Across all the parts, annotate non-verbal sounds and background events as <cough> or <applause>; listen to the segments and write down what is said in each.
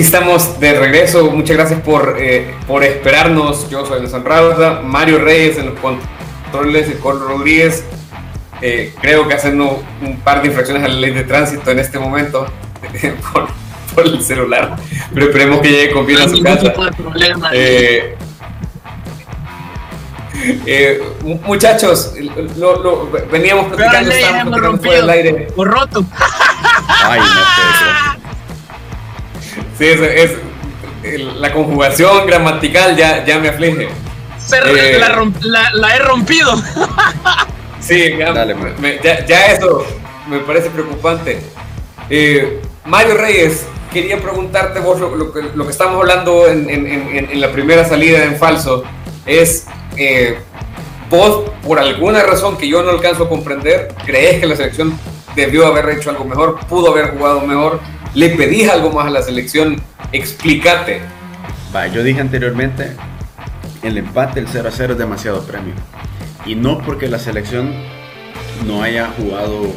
estamos de regreso. Muchas gracias por, eh, por esperarnos. Yo soy Nelson Rauda, Mario Reyes en los controles y Carlos Rodríguez. Eh, creo que haciendo un par de infracciones a la ley de tránsito en este momento <laughs> por, por, el celular. Pero esperemos que llegue con bien a su casa. Eh, eh, muchachos, lo, lo, veníamos platicando, estábamos fuera del aire. Por roto. Ay, no, Sí, es, es, la conjugación gramatical ya, ya me aflige. Eh, la, la, he rompido. <laughs> Sí, ya, ya, eso me parece preocupante. Eh, Mario Reyes, quería preguntarte vos lo, que, lo que, estamos hablando en, en, en, la primera salida en falso es eh, vos por alguna razón que yo no alcanzo a comprender crees que la selección debió haber hecho algo mejor, pudo haber jugado mejor, le pedís algo más a la selección, explícate. Va, yo dije anteriormente, el empate, el 0 a 0 es demasiado premio. Y no porque la selección no haya jugado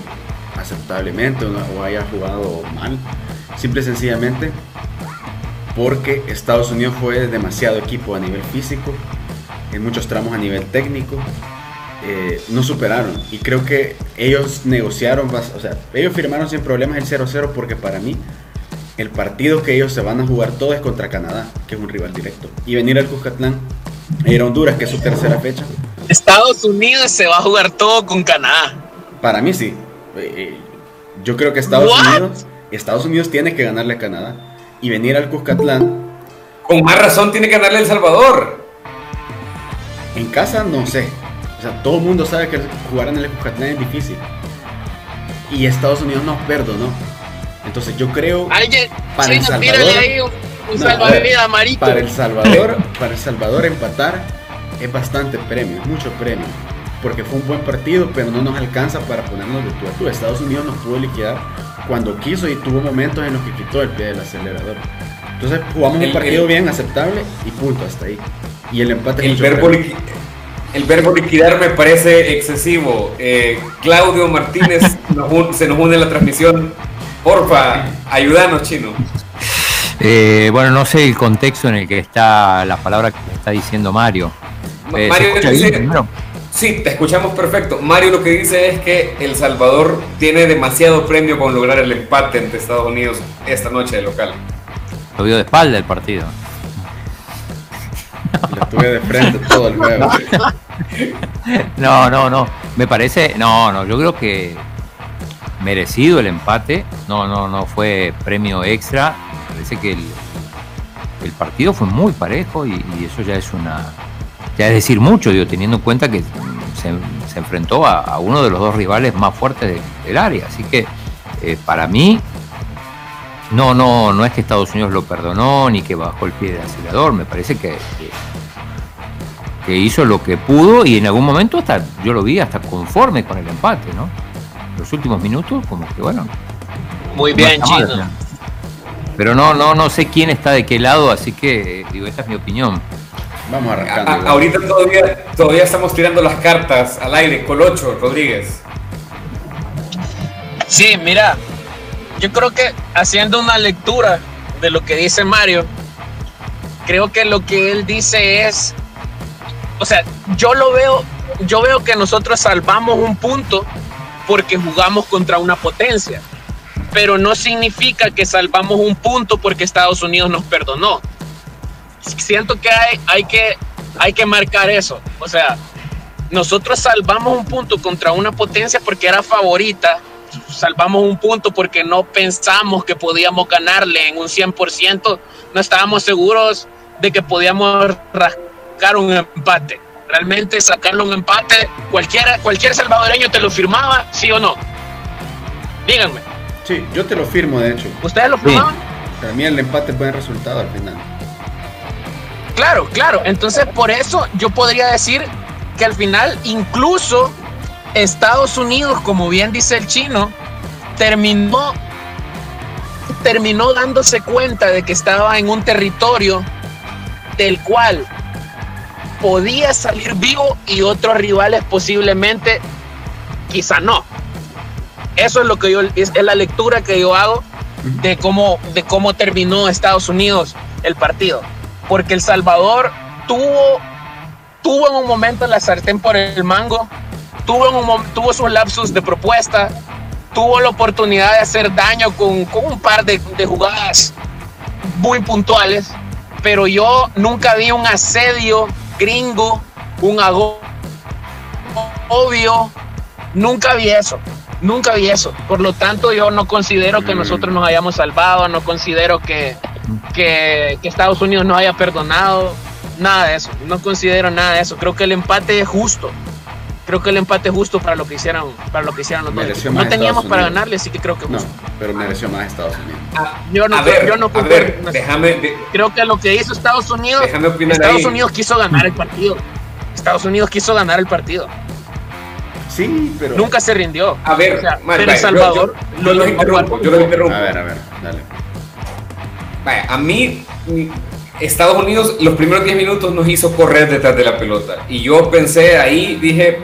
aceptablemente o haya jugado mal, simple y sencillamente porque Estados Unidos fue demasiado equipo a nivel físico, en muchos tramos a nivel técnico, eh, no superaron. Y creo que ellos negociaron, o sea, ellos firmaron sin problemas el 0-0 porque para mí el partido que ellos se van a jugar todo es contra Canadá, que es un rival directo. Y venir al Cuscatlán, ir a Honduras, que es su tercera fecha. Estados Unidos se va a jugar todo con Canadá. Para mí sí. Eh, eh, yo creo que Estados Unidos, Estados Unidos tiene que ganarle a Canadá. Y venir al Cuscatlán. Con más razón tiene que ganarle a El Salvador. En casa no sé. O sea, todo el mundo sabe que jugar en el Cuscatlán es difícil. Y Estados Unidos nos perdonó. Entonces yo creo para El Salvador, Para El Salvador, para El Salvador empatar es bastante premio, mucho premio. Porque fue un buen partido, pero no nos alcanza para ponernos de tú a tú. Estados Unidos nos pudo liquidar cuando quiso y tuvo momentos en los que quitó el pie del acelerador. Entonces jugamos un partido bien aceptable y punto hasta ahí. Y el empate el verbo, el verbo liquidar me parece excesivo. Eh, Claudio Martínez <laughs> se nos une a la transmisión. Porfa, ayúdanos, chino. Eh, bueno, no sé el contexto en el que está la palabra que está diciendo Mario. Eh, Mario dice, sí, te escuchamos perfecto. Mario lo que dice es que El Salvador tiene demasiado premio con lograr el empate entre Estados Unidos esta noche de local. Lo vio de espalda el partido. Lo tuve de frente todo el juego. <laughs> <laughs> No, no, no. Me parece, no, no, yo creo que merecido el empate. No, no, no fue premio extra. parece que el, partido fue muy parejo y, eso ya es una, ya es decir mucho, digo, teniendo en cuenta que se, enfrentó a, uno de los dos rivales más fuertes del área. Así que eh, para mí no, no, no es que Estados Unidos lo perdonó ni que bajó el pie del acelerador. Me parece que, hizo lo que pudo y en algún momento hasta yo lo vi hasta conforme con el empate, ¿no? Los últimos minutos, como que bueno. Muy bien, Chino. pero no, no, no sé quién está de qué lado, así que digo, esta es mi opinión. Vamos arrancando. ahorita todavía, todavía estamos tirando las cartas al aire. Colocho, Rodríguez. Sí, mira, yo creo que haciendo una lectura de lo que dice Mario, creo que lo que él dice es, o sea, yo lo veo, yo veo que nosotros salvamos un punto porque jugamos contra una potencia, pero no significa que salvamos un punto porque Estados Unidos nos perdonó. Siento que hay, hay que hay que marcar eso, o sea, nosotros salvamos un punto contra una potencia porque era favorita salvamos un punto porque no pensamos que podíamos ganarle en un 100%, no estábamos seguros de que podíamos rascar un empate. Realmente sacarle un empate, cualquiera, cualquier salvadoreño te lo firmaba, sí o no. Díganme. Sí, yo te lo firmo, de hecho. ¿Ustedes lo firmaban? Para mí el empate es buen resultado al final. Claro, claro. Entonces, por eso yo podría decir que al final, incluso Estados Unidos, como bien dice el chino, terminó, terminó dándose cuenta de que estaba en un territorio del cual podía salir vivo y otros rivales posiblemente quizá no. Eso es lo que yo es, la lectura que yo hago de cómo, de cómo terminó Estados Unidos el partido. Porque El Salvador tuvo, tuvo en un momento la sartén por el mango, tuvo, en un, tuvo sus lapsus de propuesta, tuvo la oportunidad de hacer daño con, con un par de, de jugadas muy puntuales, pero yo nunca vi un asedio gringo, un agobio, nunca vi eso. Nunca vi eso. Por lo tanto, yo no considero que mm. nosotros nos hayamos salvado, no considero que, que, Estados Unidos nos haya perdonado, nada de eso. No considero nada de eso. Creo que el empate es justo. Creo que el empate es justo para lo que hicieron, para lo que hicieron los dos. No teníamos para ganarle, así que creo que justo. No, pero mereció más Estados Unidos. Ah, yo no, yo no déjame, creo que lo que hizo Estados Unidos, Estados Unidos quiso ganar el partido. Estados Unidos quiso ganar el partido. Sí, pero. Nunca se rindió. A ver, pero Salvador. Yo, lo, interrumpo, yo lo interrumpo. A ver, a ver, dale. Vaya, a mí, Estados Unidos, los primeros 10 minutos nos hizo correr detrás de la pelota. Y yo pensé ahí, dije,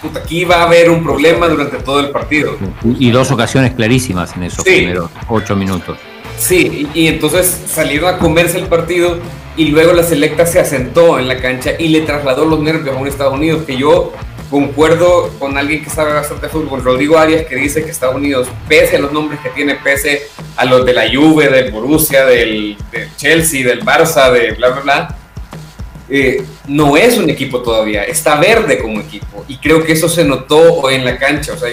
puta, aquí va a haber un problema durante todo el partido. Y dos ocasiones clarísimas en esos primeros 8 minutos. Sí, y, y, entonces salieron a comerse el partido y luego la selecta se asentó en la cancha y le trasladó los nervios a un Estados Unidos que yo concuerdo con alguien que sabe bastante fútbol, Rodrigo Arias, que dice que Estados Unidos, pese a los nombres que tiene, pese a los de la Juve, del Borussia, del, Chelsea, del Barça, de bla, bla, bla, eh, no es un equipo todavía, está verde como equipo. Y creo que eso se notó en la cancha. O sea,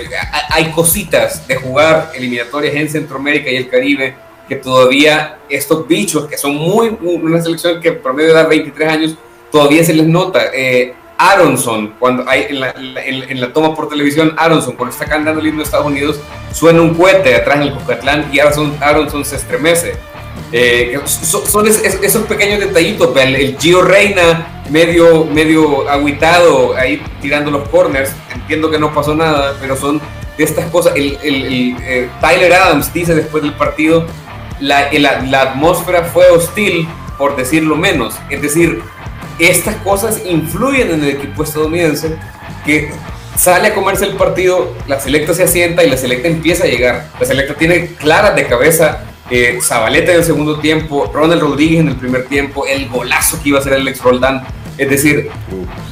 hay cositas de jugar eliminatorias en Centroamérica y el Caribe que todavía estos bichos, que son muy, una selección que promedio de 23 años, todavía se les nota. Eh, Aronson, cuando hay en la, toma por televisión, Aronson, cuando está cantando el himno de Estados Unidos, suena un cohete atrás en el Cocatlán y Aronson, Aronson se estremece. Eh, son, esos pequeños detallitos, el, el, Gio Reina medio, medio aguitado ahí tirando los corners, entiendo que no pasó nada, pero son de estas cosas. El eh, Tyler Adams dice después del partido, la, la atmósfera fue hostil, por decirlo menos, es decir, estas cosas influyen en el equipo estadounidense que sale a comerse el partido, la selecta se asienta y la selecta empieza a llegar. La selecta tiene claras de cabeza eh, Zabaleta en el segundo tiempo, Ronald Rodríguez en el primer tiempo, el golazo que iba a ser el ex Roldán. Es decir,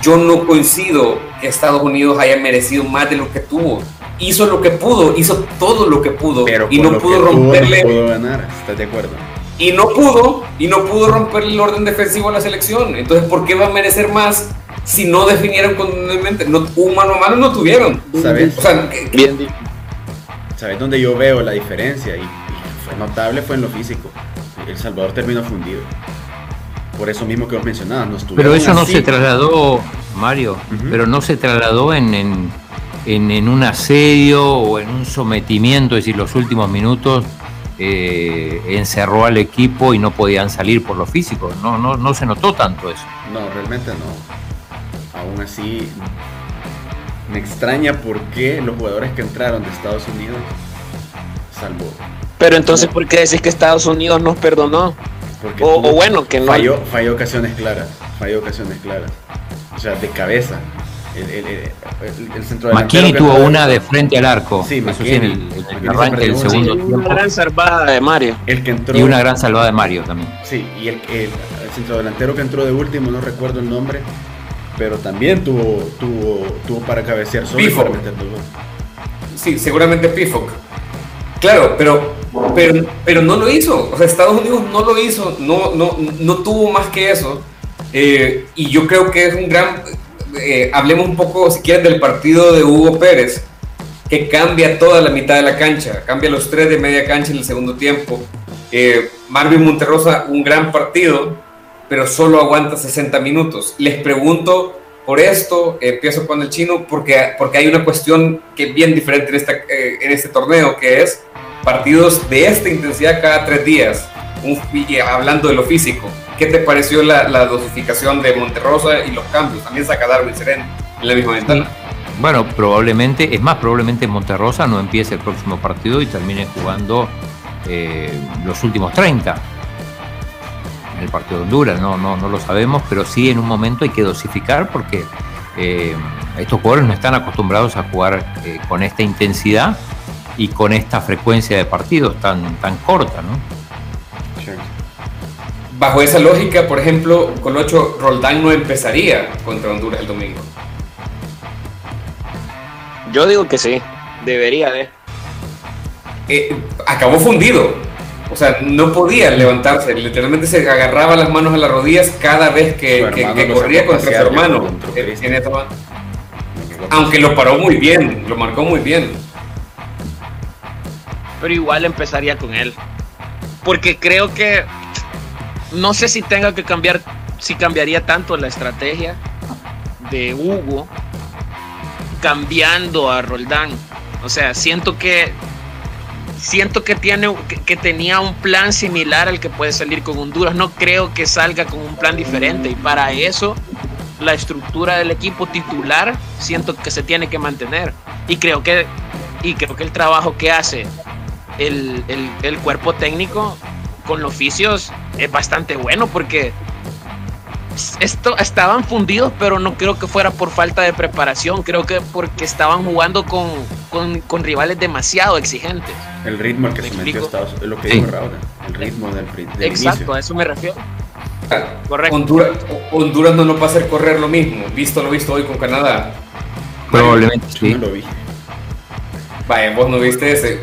yo no coincido que Estados Unidos haya merecido más de lo que tuvo. Hizo lo que pudo, hizo todo lo que pudo Pero y no pudo romperle. no pudo ganar, ¿estás de acuerdo? Y no pudo, y no pudo romper el orden defensivo a la selección. Entonces, ¿por qué va a merecer más si no definieron contundentemente? No, un mano a mano no tuvieron. ¿Sabes? ¿Sabes dónde yo veo la diferencia? Y, fue notable, fue en lo físico. El Salvador terminó fundido. Por eso mismo que vos mencionabas. pero eso no se trasladó, Mario, pero no se trasladó en, en, en, en un asedio o en un sometimiento, es decir, los últimos minutos eh, encerró al equipo y no podían salir por lo físico. No, no, no se notó tanto eso. No, realmente no. Aún así, me extraña por qué los jugadores que entraron de Estados Unidos salvó. Pero entonces, ¿por qué decís que Estados Unidos nos perdonó? o, bueno, que no. Falló, falló ocasiones claras. Falló ocasiones claras. O sea, de cabeza el, centro tuvo una de frente al arco. Sí, en el, arranque del segundo tiempo. Una gran salvada de Mario. El que entró, y una gran salvada de Mario también. Sí, y el, el, centro delantero que entró de último, no recuerdo el nombre, pero también tuvo, tuvo, tuvo para cabecear solo para meter Sí, seguramente Pifok. Claro, pero, pero, pero no lo hizo. O sea, Estados Unidos no lo hizo, no, no, no tuvo más que eso. Eh, y yo creo que es un gran eh, hablemos un poco, si quieren, del partido de Hugo Pérez, que cambia toda la mitad de la cancha, cambia los tres de media cancha en el segundo tiempo. Eh, Marvin Monterrosa, un gran partido, pero solo aguanta 60 minutos. Les pregunto por esto, empiezo con el chino, porque, porque hay una cuestión que es bien diferente en, eh, en este torneo, que es partidos de esta intensidad cada tres días, hablando de lo físico. ¿Qué te pareció la, dosificación de Monterrosa y los cambios? También saca Darwin Seren en la misma ventana. Bueno, probablemente, es más, probablemente Monterrosa no empiece el próximo partido y termine jugando eh, los últimos 30 en el partido de Honduras. No, no, no lo sabemos, pero sí en un momento hay que dosificar porque eh, estos jugadores no están acostumbrados a jugar eh, con esta intensidad y con esta frecuencia de partidos tan, tan corta, ¿no? Bajo esa lógica, por ejemplo, con 8 Roldán no empezaría contra Honduras el domingo. Yo digo que sí, debería de. Eh, acabó fundido. O sea, no podía levantarse. Literalmente se agarraba las manos a las rodillas cada vez que, corría contra su hermano. Aunque lo paró muy bien, lo marcó muy bien. Pero igual empezaría con él. Porque creo que no sé si tenga que cambiar, si cambiaría tanto la estrategia de Hugo cambiando a Roldán. O sea, siento que siento que tiene que, tenía un plan similar al que puede salir con Honduras. No creo que salga con un plan diferente y para eso la estructura del equipo titular siento que se tiene que mantener y creo que y que el trabajo que hace el, el cuerpo técnico con los oficios es bastante bueno porque esto, estaban fundidos, pero no creo que fuera por falta de preparación, creo que porque estaban jugando con, con, rivales demasiado exigentes. El ritmo al que se metió Estados es lo que dijo Raúl, el ritmo del, del Exacto, a eso me refiero. Correcto. Honduras, Honduras no nos va a hacer correr lo mismo, visto lo visto hoy con Canadá. Probablemente sí. lo vi. Vaya, vos no viste ese.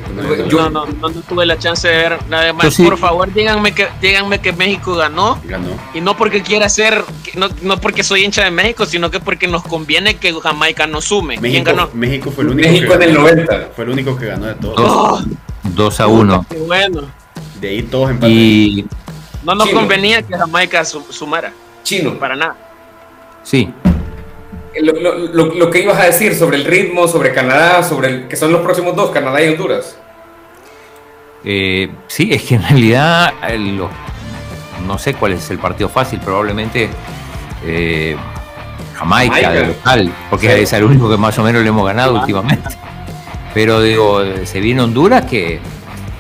No, no, no, tuve la chance de ver nada más. Por favor, díganme que, díganme que México ganó. Ganó. Y no porque quiera ser, no, no porque soy hincha de México, sino que porque nos conviene que Jamaica nos sume. México, ¿Quién ganó? México fue el único México que en el 90. Fue el único que ganó de todos. 2 a 1. Qué bueno. De ahí todos empataron. Y... No nos convenía que Jamaica sumara. Chino. Para nada. Sí, lo, que ibas a decir sobre el ritmo, sobre Canadá, sobre el, que son los próximos dos, Canadá y Honduras. Eh, sí, es que en realidad no sé cuál es el partido fácil, probablemente eh, Jamaica, de local, porque es el único que más o menos le hemos ganado últimamente. Pero digo, se viene Honduras que,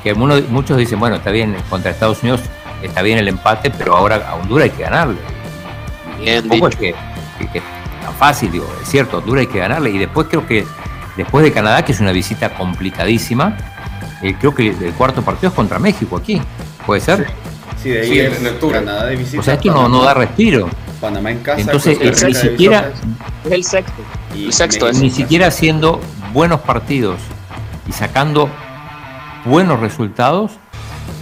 que muchos dicen, bueno, está bien, contra Estados Unidos está bien el empate, pero ahora a Honduras hay que ganarle. Bien, es que fácil, digo, es cierto, dura hay que ganarle. Y después creo que, después de Canadá, que es una visita complicadísima, eh, creo que el cuarto partido es contra México aquí, ¿puede ser? Sí, de ahí es en Canadá de visita. O sea, esto no, no, da respiro. Panamá en casa. Entonces, ni siquiera. Es el sexto. el sexto Ni siquiera haciendo buenos partidos y sacando buenos resultados,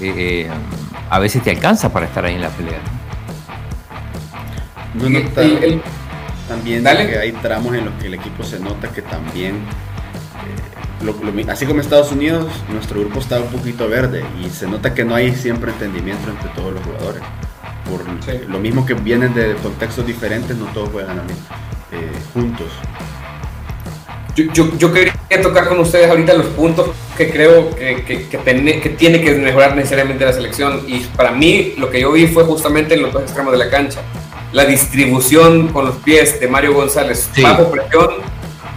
eh, a veces te alcanza para estar ahí en la pelea. No, no, el, también que hay tramos en los que el equipo se nota que también, eh, así como Estados Unidos, nuestro grupo está un poquito verde y se nota que no hay siempre entendimiento entre todos los jugadores. Por lo mismo que vienen de contextos diferentes, no todos juegan eh, juntos. Yo, yo, quería tocar con ustedes ahorita los puntos que creo que, que, que, tiene que mejorar necesariamente la selección. Y para mí, lo que yo vi fue justamente en los dos extremos de la cancha la distribución con los pies de Mario González bajo presión,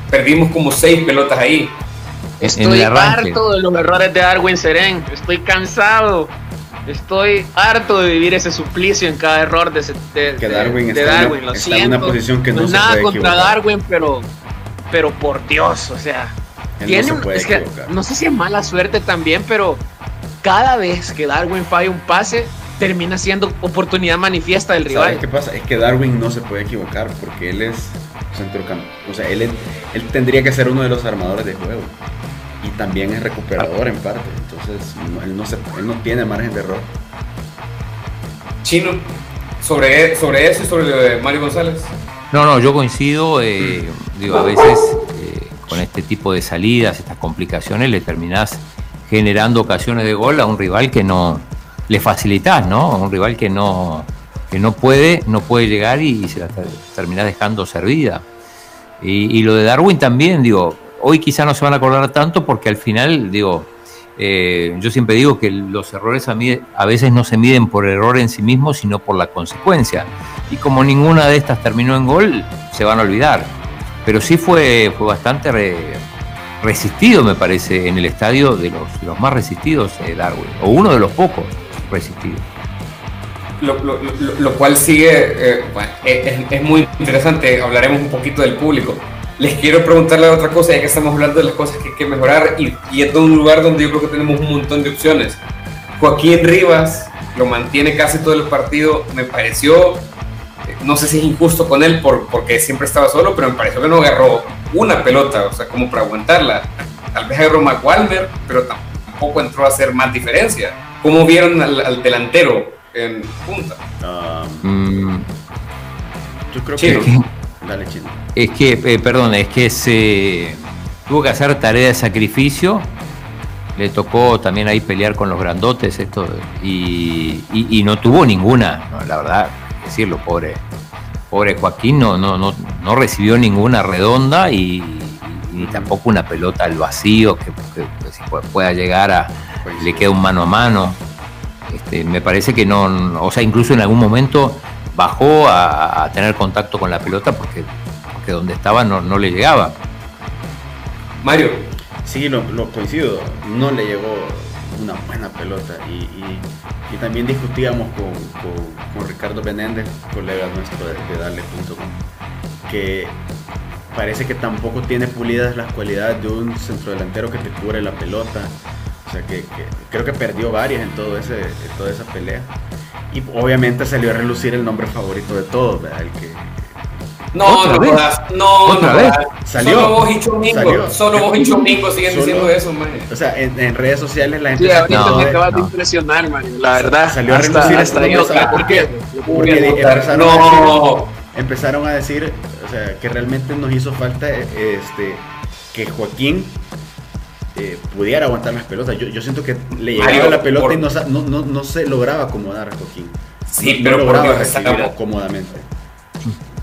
perdimos como seis pelotas ahí. Estoy harto de los errores de Darwin Seren, estoy cansado. Estoy harto de vivir ese suplicio en cada error de, de, que Darwin, está, en una posición que no, no nada contra Darwin, pero, pero por Dios, o sea, tiene no sé si es mala suerte también, pero cada vez que Darwin falla un pase, termina siendo oportunidad manifiesta del rival. ¿Sabes qué pasa? Es que Darwin no se puede equivocar porque él es centrocampista. O sea, él, él tendría que ser uno de los armadores de juego. Y también es recuperador en parte. Entonces, él, no se, él no tiene margen de error. Chino, sobre, sobre eso y sobre lo de Mario González. No, no, yo coincido. Eh, digo, a veces eh, con este tipo de salidas, estas complicaciones, le terminás generando ocasiones de gol a un rival que no, le facilitas, ¿no? Un rival que no, que no puede, no puede llegar y, se la termina dejando servida. Y, lo de Darwin también, digo, hoy quizá no se van a acordar tanto porque al final, digo, eh, yo siempre digo que los errores a, a veces no se miden por error en sí mismo, sino por la consecuencia. Y como ninguna de estas terminó en gol, se van a olvidar. Pero sí fue, fue bastante resistido, me parece, en el estadio de los, los más resistidos eh, Darwin, o uno de los pocos resistido. Lo, cual sigue, eh, es, muy interesante, hablaremos un poquito del público, les quiero preguntarle otra cosa, ya que estamos hablando de las cosas que hay que mejorar y, y es un lugar donde yo creo que tenemos un montón de opciones. Joaquín Rivas lo mantiene casi todo el partido, me pareció, no sé si es injusto con él por, porque siempre estaba solo, pero me pareció que no agarró una pelota, o sea, como para aguantarla. Tal vez agarró McWalmer, pero tampoco entró a hacer más diferencia. ¿Cómo vieron al, delantero en punta? Um, yo creo que es que, eh, perdón, es que se tuvo que hacer tarea de sacrificio. Le tocó también ahí pelear con los grandotes esto y, no tuvo ninguna, la verdad, decirlo, pobre, pobre Joaquín no, no, no, no recibió ninguna redonda y, ni tampoco una pelota al vacío que, pueda llegar a pues le queda un mano a mano. Este, me parece que no, o sea, incluso en algún momento bajó a, tener contacto con la pelota porque, porque donde estaba no, no le llegaba. Mario. Sí, lo, coincido, no le llegó una buena pelota y, también discutíamos con, Ricardo Benéndez, colega nuestro de, de Darle.com, que parece que tampoco tiene pulidas las cualidades de un centrodelantero que te cubre la pelota. O sea que, creo que perdió varias en, todo ese, en toda esa pelea. Y obviamente salió a relucir el nombre favorito de todos, ¿verdad? El que, no, no, no, ¿Otra no, vez? Salió. Solo vos y Chomingo, solo vos y Chomingo siguen diciendo eso, man. O sea, en, en, redes sociales la gente. Sí, ahorita me acabas de impresionar, man. La verdad. Salió a relucir hasta yo. ¿Por qué? Porque empezaron, no. a decir, empezaron a decir, o sea, que realmente nos hizo falta este que Joaquín eh, pudiera aguantar las pelotas. Yo, yo siento que le llegaba la pelota y no, no, no, se lograba acomodar a Joaquín. Sí, pero lograba recibirla cómodamente.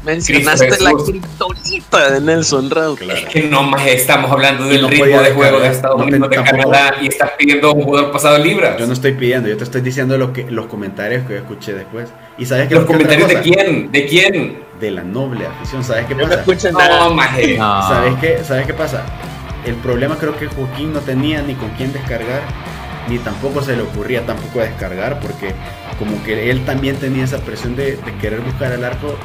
Mencionaste la criptonita de Nelson Raúl. Es que no más estamos hablando del ritmo de juego de Estados Unidos, de Canadá y estás pidiendo un jugador pasado libra. Yo no estoy pidiendo, yo te estoy diciendo lo que, los comentarios que escuché después. ¿Y sabes ¿Los comentarios de quién? ¿De quién? De la noble afición. ¿Sabes qué pasa? No, no, ¿Sabes qué, ¿Sabes qué pasa? el problema creo que Joaquín no tenía ni con quién descargar, ni tampoco se le ocurría tampoco descargar, porque como que él también tenía esa presión de, querer buscar el arco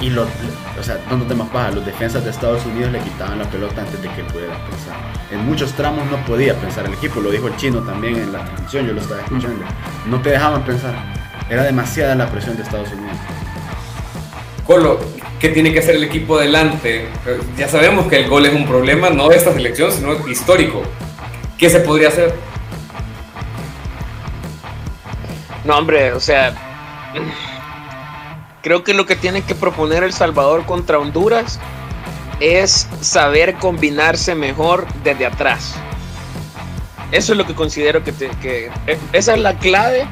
y lo, o sea, no más paja, los defensas de Estados Unidos le quitaban la pelota antes de que pudiera pensar. En muchos tramos no podía pensar el equipo, lo dijo el chino también en la transmisión, yo lo estaba escuchando. No te dejaban pensar, era demasiada la presión de Estados Unidos. Colo, ¿qué tiene que hacer el equipo adelante? Ya sabemos que el gol es un problema, no de esta selección, sino histórico. ¿Qué se podría hacer? No, hombre, o sea, creo que lo que tiene que proponer El Salvador contra Honduras es saber combinarse mejor desde atrás. Eso es lo que considero que, que esa es la clave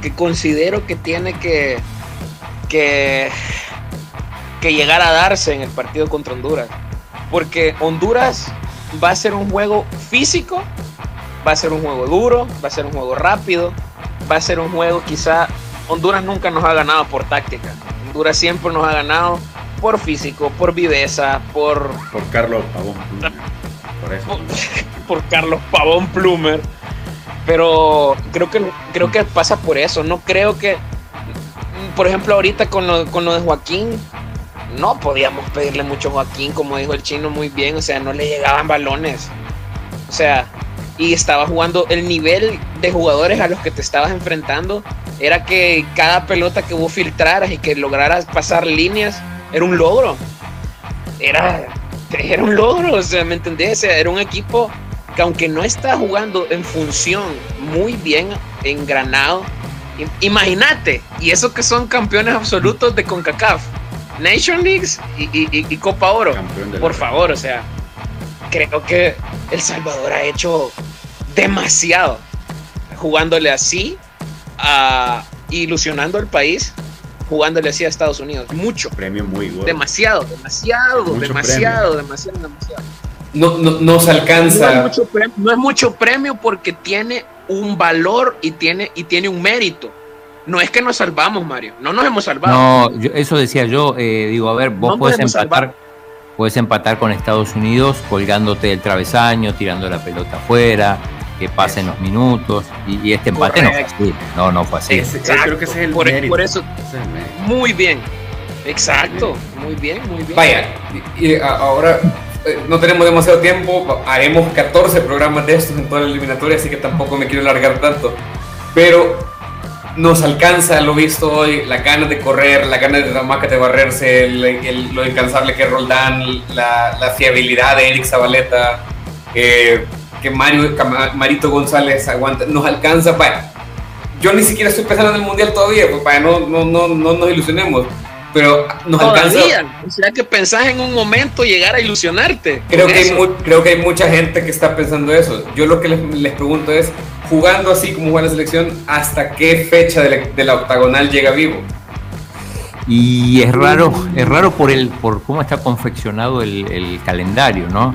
que considero que tiene que que, que llegar a darse en el partido contra Honduras. Porque Honduras va a ser un juego físico, va a ser un juego duro, va a ser un juego rápido, va a ser un juego quizá... Honduras nunca nos ha ganado por táctica. Honduras siempre nos ha ganado por físico, por viveza, por... Por Carlos Pavón. Por, eso. <laughs> por, Carlos Pavón Plumer. Pero creo que, creo que pasa por eso. No creo que por ejemplo, ahorita con lo, con lo de Joaquín, no podíamos pedirle mucho a Joaquín, como dijo el chino muy bien, o sea, no le llegaban balones. O sea, y estaba jugando el nivel de jugadores a los que te estabas enfrentando, era que cada pelota que vos filtraras y que lograras pasar líneas, era un logro. Era, era un logro, o sea, ¿me entendés? era un equipo que aunque no está jugando en función muy bien engranado, Imagínate, y eso que son campeones absolutos de CONCACAF, Nation Leagues y, Copa Oro. Por favor, o sea, creo que El Salvador ha hecho demasiado jugándole así, a, ilusionando al país, jugándole así a Estados Unidos. Mucho. Premio muy bueno. Demasiado, demasiado, demasiado, demasiado, demasiado, No, no, no se alcanza. no es mucho premio porque tiene un valor y tiene, y tiene un mérito. No es que nos salvamos, Mario. No nos hemos salvado. No, eso decía yo. Eh, digo, a ver, vos puedes empatar, puedes empatar con Estados Unidos colgándote del travesaño, tirando la pelota afuera, que pasen los minutos. Y, este empate no fue así. No, no fue así. creo que ese es el por, mérito. por eso, muy bien. Exacto, muy bien, muy bien. Vaya, y, ahora no tenemos demasiado tiempo, haremos 14 programas de estos en toda la eliminatoria, así que tampoco me quiero alargar tanto. Pero nos alcanza lo visto hoy, la ganas de correr, la ganas de Damaca de barrerse, lo incansable que es Roldán, la, fiabilidad de Eric Zabaleta, eh, que Mario, Marito González aguanta, nos alcanza. Vaya, yo ni siquiera estoy pensando en el mundial todavía, pues para no, no, no, no nos ilusionemos pero nos alcanza. O sea que pensás en un momento llegar a ilusionarte. Creo que, hay creo que hay mucha gente que está pensando eso. Yo lo que les, pregunto es, jugando así como juega la selección, ¿hasta qué fecha de la, octagonal llega vivo? Y es raro, es raro por el, por cómo está confeccionado el, calendario, ¿no?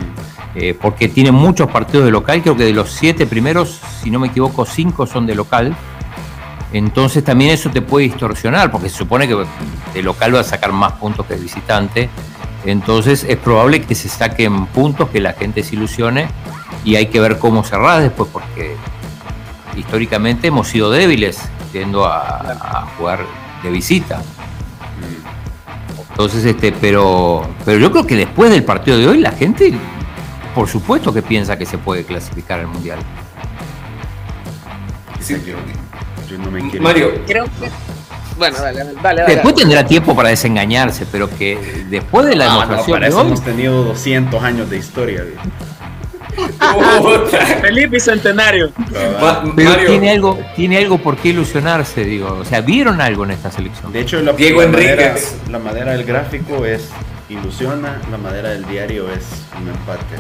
Eh, porque tiene muchos partidos de local, creo que de los siete primeros, si no me equivoco, cinco son de local entonces también eso te puede distorsionar, porque se supone que el local va a sacar más puntos que el visitante. Entonces es probable que se saquen puntos, que la gente se ilusione y hay que ver cómo cerrar después, porque históricamente hemos sido débiles yendo a, jugar de visita. Entonces, este, pero, pero yo creo que después del partido de hoy la gente, por supuesto que piensa que se puede clasificar al mundial. Sí, Mario. Creo que. Bueno, dale, dale, dale. Después tendrá tiempo para desengañarse, pero que después de la demostración. para eso hemos tenido 200 años de historia. Felipe y Centenario. Pero tiene algo, tiene algo por qué ilusionarse, digo. O sea, vieron algo en esta selección. De hecho, la, Diego Madera, la madera del gráfico es ilusiona, la madera del diario es un empate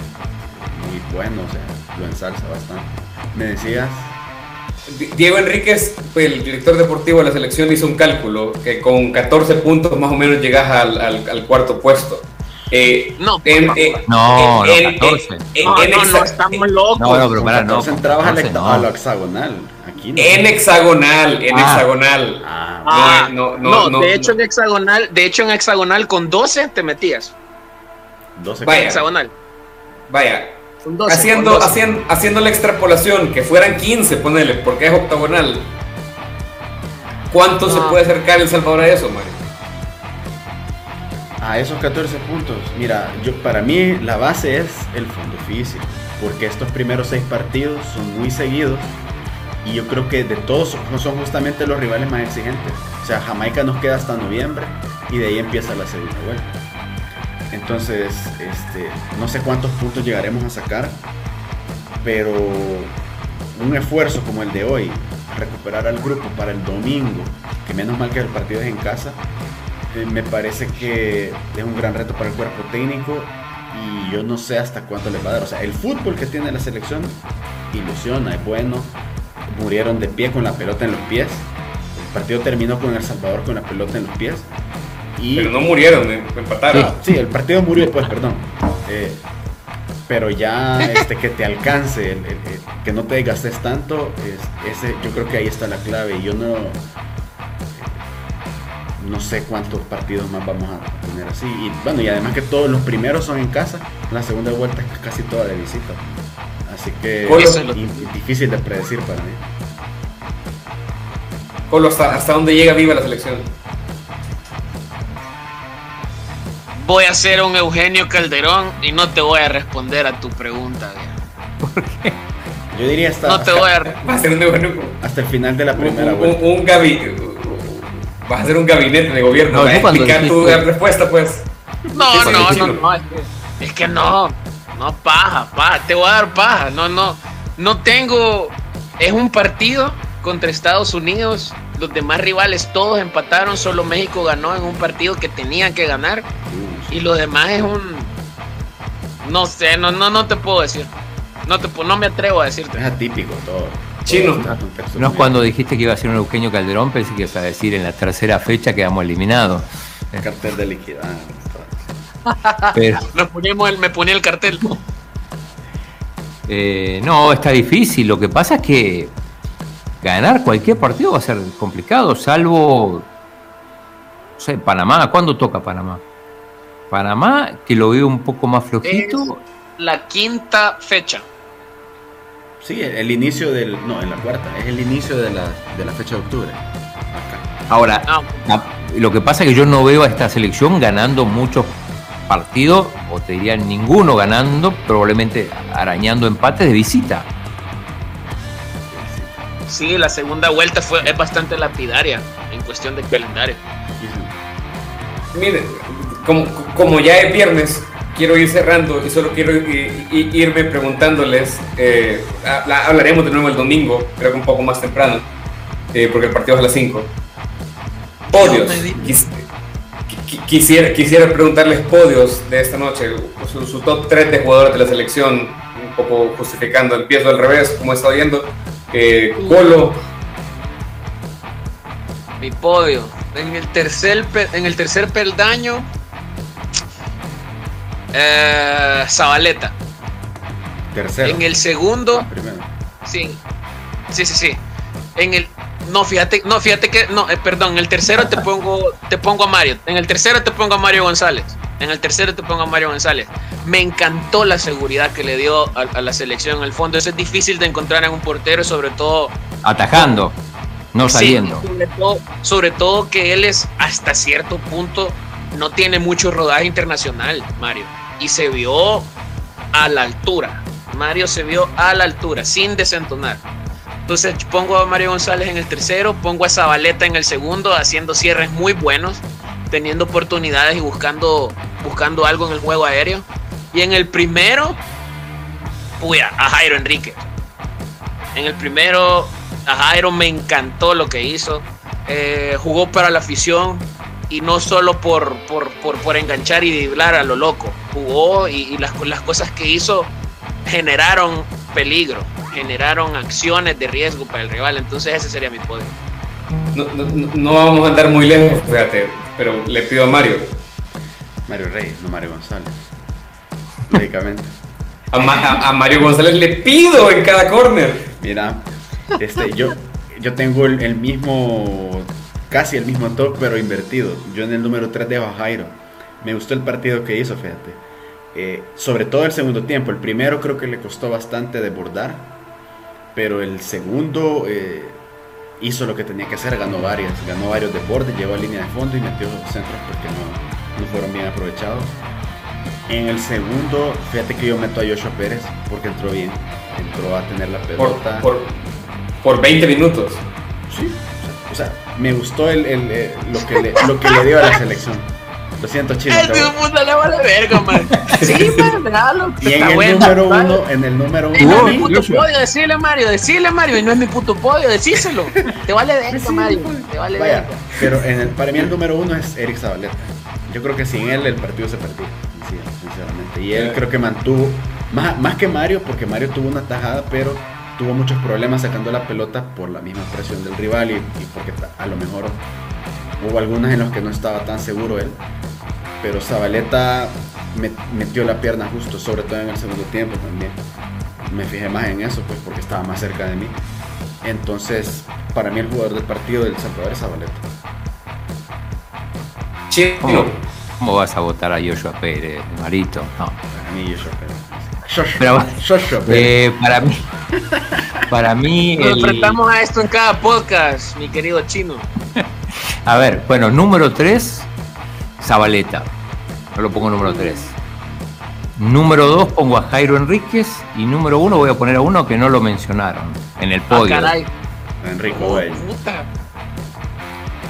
muy bueno, o sea, lo ensalza bastante. Me decías. Diego Enríquez, el director deportivo de la selección, hizo un cálculo que con 14 puntos más o menos llegas al, cuarto puesto. Eh, no, en, eh, no, en, 14. no, no, no, estamos locos. No, no, pero para, no. entrabas a lo hexagonal. Aquí no. En hexagonal, en ah. hexagonal. Ah, ah no, no, no, de hecho en hexagonal, de hecho en hexagonal con 12 te metías. 12 Vaya. hexagonal. Vaya, haciendo, haciendo, haciendo la extrapolación, que fueran 15, ponele, porque es octagonal. ¿Cuánto se puede acercar El Salvador a eso, Mario? A esos 14 puntos. Mira, yo para mí la base es el fondo físico, porque estos primeros seis partidos son muy seguidos y yo creo que de todos son justamente los rivales más exigentes. O sea, Jamaica nos queda hasta noviembre y de ahí empieza la segunda vuelta. Entonces, este, no sé cuántos puntos llegaremos a sacar, pero un esfuerzo como el de hoy, recuperar al grupo para el domingo, que menos mal que el partido es en casa, eh, me parece que es un gran reto para el cuerpo técnico y yo no sé hasta cuánto le va a dar. O sea, el fútbol que tiene la selección ilusiona, es bueno. Murieron de pie con la pelota en los pies. El partido terminó con El Salvador con la pelota en los pies. Pero no murieron, eh, empataron. Sí, el partido murió después, perdón. Eh, pero ya este, que te alcance, que no te desgastes tanto, ese, yo creo que ahí está la clave. Yo no, no sé cuántos partidos más vamos a tener así. Y bueno, y además que todos los primeros son en casa, la segunda vuelta es casi toda de visita. Así que es difícil de predecir para mí. Colo, ¿hasta, hasta dónde llega viva la selección? Voy a ser un Eugenio Calderón y no te voy a responder a tu pregunta. ¿Por qué? Yo diría hasta, no te voy a <laughs> hasta el final de la primera un, un, un gabinete. Vas a hacer un gabinete de gobierno. No, ¿eh? explicar tu respuesta, pues. No, no, no, no, es que, no. No, paja, paja. Te voy a dar paja. No, no. No tengo. Es un partido contra Estados Unidos. Los demás rivales todos empataron. Solo México ganó en un partido que tenían que ganar. Y lo demás es un. No sé, no, no, no te puedo decir. No, te, no me atrevo a decirte. Es atípico todo. Chino. No es cuando dijiste que iba a ser un Eugenio Calderón, pensé que ibas a decir en la tercera fecha quedamos eliminados. El cartel de liquidez. Pero... <laughs> me, me ponía el cartel. Eh, no, está difícil. Lo que pasa es que ganar cualquier partido va a ser complicado, salvo. No sé, Panamá. ¿Cuándo toca Panamá? Panamá, que lo veo un poco más flojito. la quinta fecha. Sí, el, inicio del. No, en la cuarta. Es el inicio de la, de la fecha de octubre. Acá. Ahora, ah. lo que pasa es que yo no veo a esta selección ganando muchos partidos, o te diría ninguno ganando, probablemente arañando empates de visita. Sí, la segunda vuelta fue, es bastante lapidaria en cuestión de calendario. Miren, como, como ya es viernes, quiero ir cerrando y solo quiero irme preguntándoles, eh, hablaremos de nuevo el domingo, creo que un poco más temprano, eh, porque el partido es a las 5. Podios. quisiera, quisiera preguntarles podios de esta noche, su, top 3 de jugadores de la selección, un poco justificando, empiezo al revés, como está oyendo. Eh, Colo. Mi podio. En el tercer, en el tercer peldaño, eh, Zabaleta. Tercero. En el segundo. Ah, sí. Sí, sí, sí. En el. No, fíjate, no, fíjate que. No, eh, perdón, en el tercero te pongo, te pongo a Mario. En el tercero te pongo a Mario González. En el tercero te pongo a Mario González. Me encantó la seguridad que le dio a, la selección en el fondo. Eso es difícil de encontrar en un portero, sobre todo. Atajando, no saliendo. sobre todo que él es hasta cierto punto. No tiene mucho rodaje internacional, Mario y se vio a la altura. Mario se vio a la altura, sin desentonar. Entonces pongo a Mario González en el tercero, pongo a Zabaleta en el segundo, haciendo cierres muy buenos, teniendo oportunidades y buscando, buscando algo en el juego aéreo. Y en el primero, uy, a Jairo Enrique. En el primero, a Jairo me encantó lo que hizo. Eh, jugó para la afición, y no solo por, por, enganchar y driblar a lo loco. Jugó y, las, las cosas que hizo generaron peligro, generaron acciones de riesgo para el rival. Entonces ese sería mi poder. No, vamos a andar muy lejos, fíjate, pero le pido a Mario. Mario Reyes, no Mario González. <laughs> Lógicamente. a, Mario González le pido en cada corner. Mira, este, yo, yo tengo el mismo casi el mismo top, pero invertido. Yo en el número 3 dejo a Jairo. Me gustó el partido que hizo, fíjate. Eh, sobre todo el segundo tiempo. El primero creo que le costó bastante desbordar, pero el segundo eh, hizo lo que tenía que hacer, ganó varias, ganó varios desbordes, llegó a línea de fondo y metió los centros porque no, no fueron bien aprovechados. En el segundo, fíjate que yo meto a Joshua Pérez porque entró bien, entró a tener la pelota. Por, por, por 20 minutos. Sí, o sea, me gustó el, el, eh, lo, que le, lo que le dio a la selección. Lo siento, chino. El tío puta le vale verga, man. <laughs> Sí, man, regalo. Y en el número uno, en el número uno. Y no es mi puto podio, decirle Mario, decirle Mario, y no es mi puto podio, decíselo. Te vale verga, Mario. Te vale Vaya, Pero en el, para mí el número uno es Eric Zabaleta. Yo creo que sin él el partido se perdió, sinceramente. Y él creo que mantuvo, más, más que Mario, porque Mario tuvo una tajada, pero tuvo muchos problemas sacando la pelota por la misma presión del rival y, porque a lo mejor hubo algunas en las que no estaba tan seguro él. Pero Zabaleta metió la pierna justo, sobre todo en el segundo tiempo también. Me fijé más en eso, pues porque estaba más cerca de mí. Entonces, para mí el jugador del partido del Salvador es Zabaleta. ¿Cómo, ¿Cómo, vas a votar a Joshua Pérez, Marito? No. Para mí Joshua Pérez. Pero, eh, para mí, para mí. Nos enfrentamos a esto en cada podcast, mi querido chino. <laughs> A ver, bueno, número 3, Zabaleta. No lo pongo número 3. Número 2 pongo a Jairo Enríquez. Y número 1 voy a poner a uno que no lo mencionaron en el podio. Ah, Enrico oh,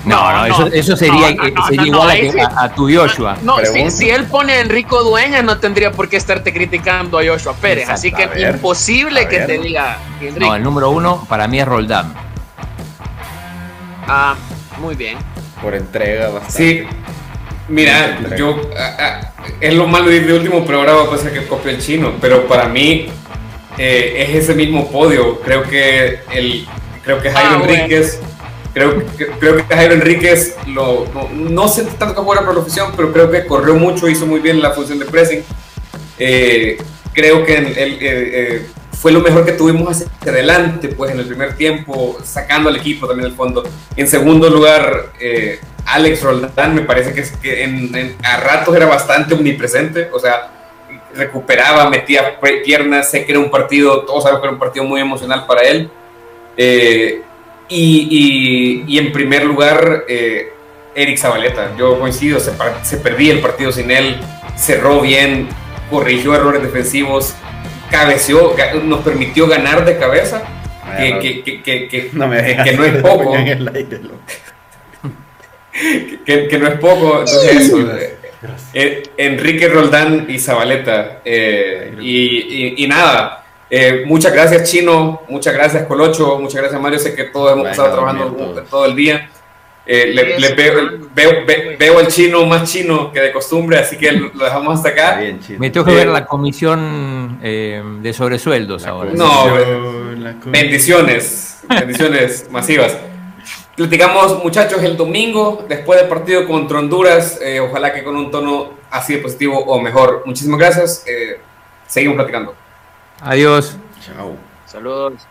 no, no, eso, eso sería, igual a, tu Joshua. No, si, él pone a Enrico Dueña, no tendría por qué estarte criticando a Joshua Pérez. así que es imposible que te diga Enrico. No, el número uno para mí es Roldán. Ah, muy bien. Por entrega bastante. Sí. Mira, yo es lo malo de ir de último, pero ahora va a pasar que copio el chino. Pero para mí eh, es ese mismo podio. Creo que el creo que Jairo ah, Enríquez. Creo, creo que Jairo Enríquez, lo, no, sé tanto que fuera por la oficina, pero creo que corrió mucho, hizo muy bien la función de pressing. Eh, creo que él, eh, eh, fue lo mejor que tuvimos hacia adelante, pues en el primer tiempo, sacando al equipo también al fondo. En segundo lugar, Alex Roldán me parece que, que a ratos era bastante omnipresente, o sea, recuperaba, metía piernas, sé que era un partido, todos sabemos que era un partido muy emocional para él. Y, y, en primer lugar, eh, Eric Zabaleta. Yo coincido, se, se perdía el partido sin él, cerró bien, corrigió errores defensivos, cabeció, nos permitió ganar de cabeza, que, que, que, que, no, que no es poco. que, no es poco. Entonces, eso, eh, Enrique Roldán y Zabaleta. Eh, y, y, nada, eh, muchas gracias Chino, muchas gracias Colocho, muchas gracias Mario. Sé que todos hemos estado trabajando todo el día. le, veo, veo, al chino más chino que de costumbre, así que lo dejamos hasta acá. Me tengo que ver la comisión de sobresueldos ahora. No, bendiciones, bendiciones <laughs> masivas. Platicamos, muchachos, el domingo, después del partido contra Honduras. Eh, ojalá que con un tono así de positivo o mejor. Muchísimas gracias. Eh, seguimos platicando. Adiós. Chao. Saludos.